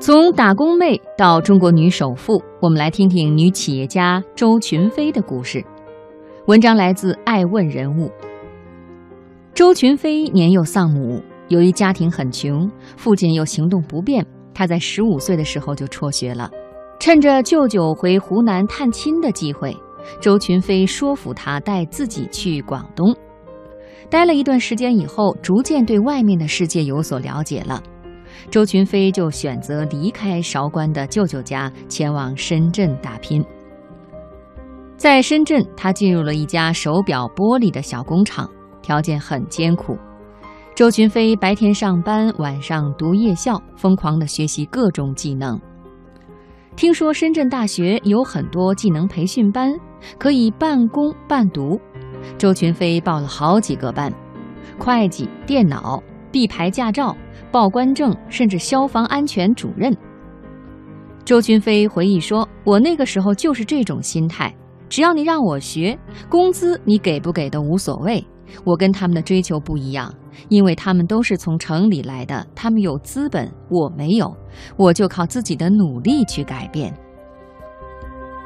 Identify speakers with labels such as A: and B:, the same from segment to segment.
A: 从打工妹到中国女首富，我们来听听女企业家周群飞的故事。文章来自爱问人物。周群飞年幼丧母，由于家庭很穷，父亲又行动不便，他在十五岁的时候就辍学了。趁着舅舅回湖南探亲的机会，周群飞说服他带自己去广东。待了一段时间以后，逐渐对外面的世界有所了解了。周群飞就选择离开韶关的舅舅家，前往深圳打拼。在深圳，他进入了一家手表玻璃的小工厂，条件很艰苦。周群飞白天上班，晚上读夜校，疯狂地学习各种技能。听说深圳大学有很多技能培训班，可以半工半读。周群飞报了好几个班，会计、电脑、B 牌驾照。报关证，甚至消防安全主任。周群飞回忆说：“我那个时候就是这种心态，只要你让我学，工资你给不给都无所谓。我跟他们的追求不一样，因为他们都是从城里来的，他们有资本，我没有，我就靠自己的努力去改变。”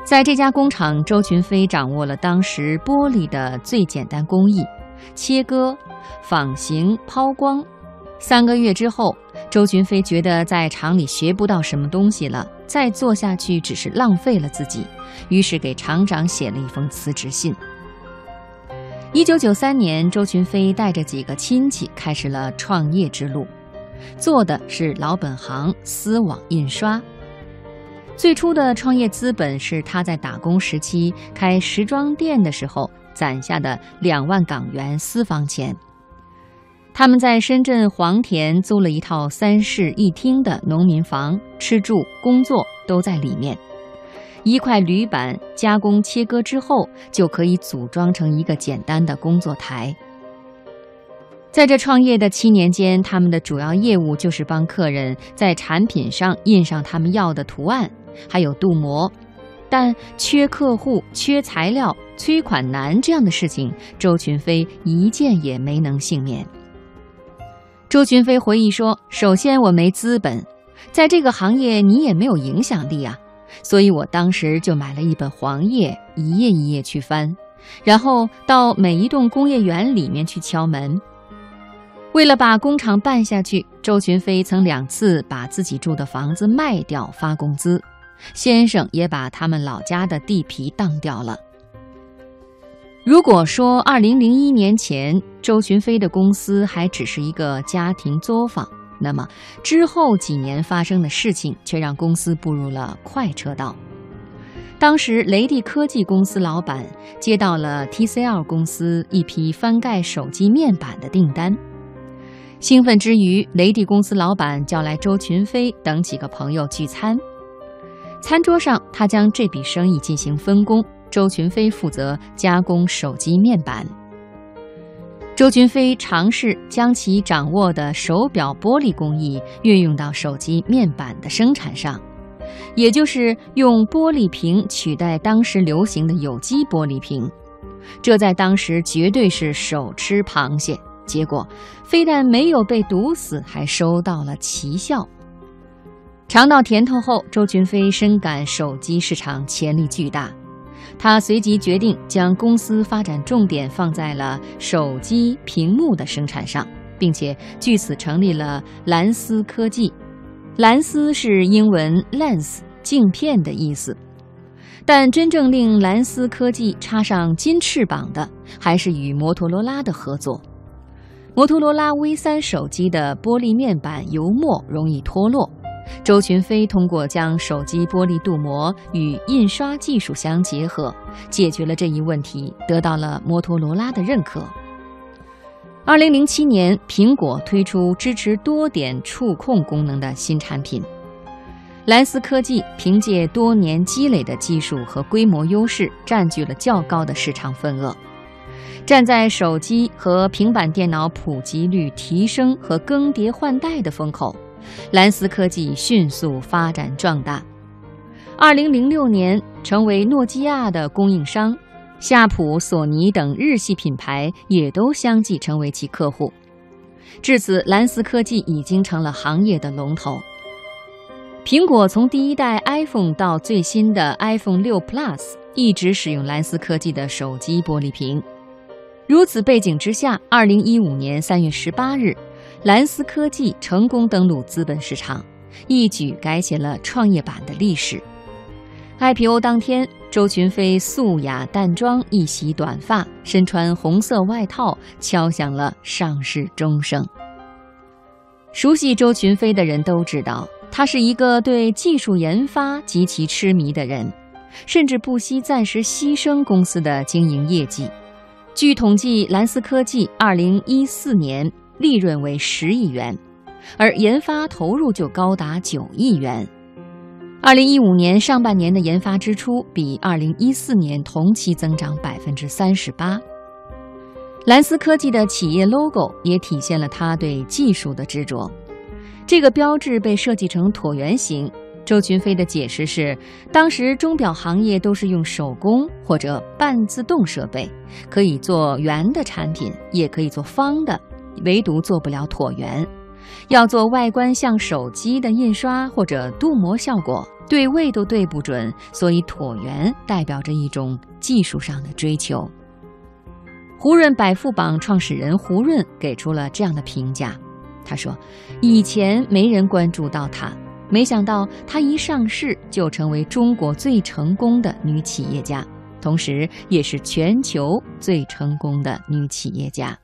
A: 在这家工厂，周群飞掌握了当时玻璃的最简单工艺：切割、仿型、抛光。三个月之后，周群飞觉得在厂里学不到什么东西了，再做下去只是浪费了自己，于是给厂长写了一封辞职信。一九九三年，周群飞带着几个亲戚开始了创业之路，做的是老本行丝网印刷。最初的创业资本是他在打工时期开时装店的时候攒下的两万港元私房钱。他们在深圳黄田租了一套三室一厅的农民房，吃住工作都在里面。一块铝板加工切割之后，就可以组装成一个简单的工作台。在这创业的七年间，他们的主要业务就是帮客人在产品上印上他们要的图案，还有镀膜。但缺客户、缺材料、催款难这样的事情，周群飞一件也没能幸免。周群飞回忆说：“首先，我没资本，在这个行业你也没有影响力啊，所以我当时就买了一本黄页，一页一页去翻，然后到每一栋工业园里面去敲门。为了把工厂办下去，周群飞曾两次把自己住的房子卖掉发工资，先生也把他们老家的地皮当掉了。”如果说二零零一年前周群飞的公司还只是一个家庭作坊，那么之后几年发生的事情却让公司步入了快车道。当时雷帝科技公司老板接到了 TCL 公司一批翻盖手机面板的订单，兴奋之余，雷帝公司老板叫来周群飞等几个朋友聚餐，餐桌上他将这笔生意进行分工。周群飞负责加工手机面板。周群飞尝试将其掌握的手表玻璃工艺运用到手机面板的生产上，也就是用玻璃瓶取代当时流行的有机玻璃瓶。这在当时绝对是手吃螃蟹。结果非但没有被毒死，还收到了奇效。尝到甜头后，周群飞深感手机市场潜力巨大。他随即决定将公司发展重点放在了手机屏幕的生产上，并且据此成立了蓝思科技。蓝思是英文 lens 镜片的意思，但真正令蓝思科技插上金翅膀的，还是与摩托罗拉的合作。摩托罗拉 V 三手机的玻璃面板油墨容易脱落。周群飞通过将手机玻璃镀膜与印刷技术相结合，解决了这一问题，得到了摩托罗拉的认可。二零零七年，苹果推出支持多点触控功能的新产品，蓝思科技凭借多年积累的技术和规模优势，占据了较高的市场份额。站在手机和平板电脑普及率提升和更迭换代的风口。蓝思科技迅速发展壮大，二零零六年成为诺基亚的供应商，夏普、索尼等日系品牌也都相继成为其客户。至此，蓝思科技已经成了行业的龙头。苹果从第一代 iPhone 到最新的 iPhone 六 Plus，一直使用蓝思科技的手机玻璃屏。如此背景之下，二零一五年三月十八日，蓝思科技成功登陆资本市场，一举改写了创业板的历史。IPO 当天，周群飞素雅淡妆，一袭短发，身穿红色外套，敲响了上市钟声。熟悉周群飞的人都知道，他是一个对技术研发极其痴迷的人，甚至不惜暂时牺牲公司的经营业绩。据统计，蓝思科技2014年利润为十亿元，而研发投入就高达九亿元。2015年上半年的研发支出比2014年同期增长百分之三十八。蓝思科技的企业 logo 也体现了他对技术的执着，这个标志被设计成椭圆形。周群飞的解释是，当时钟表行业都是用手工或者半自动设备，可以做圆的产品，也可以做方的，唯独做不了椭圆。要做外观像手机的印刷或者镀膜效果，对位都对不准，所以椭圆代表着一种技术上的追求。胡润百富榜创始人胡润给出了这样的评价，他说：“以前没人关注到她。”没想到她一上市就成为中国最成功的女企业家，同时也是全球最成功的女企业家。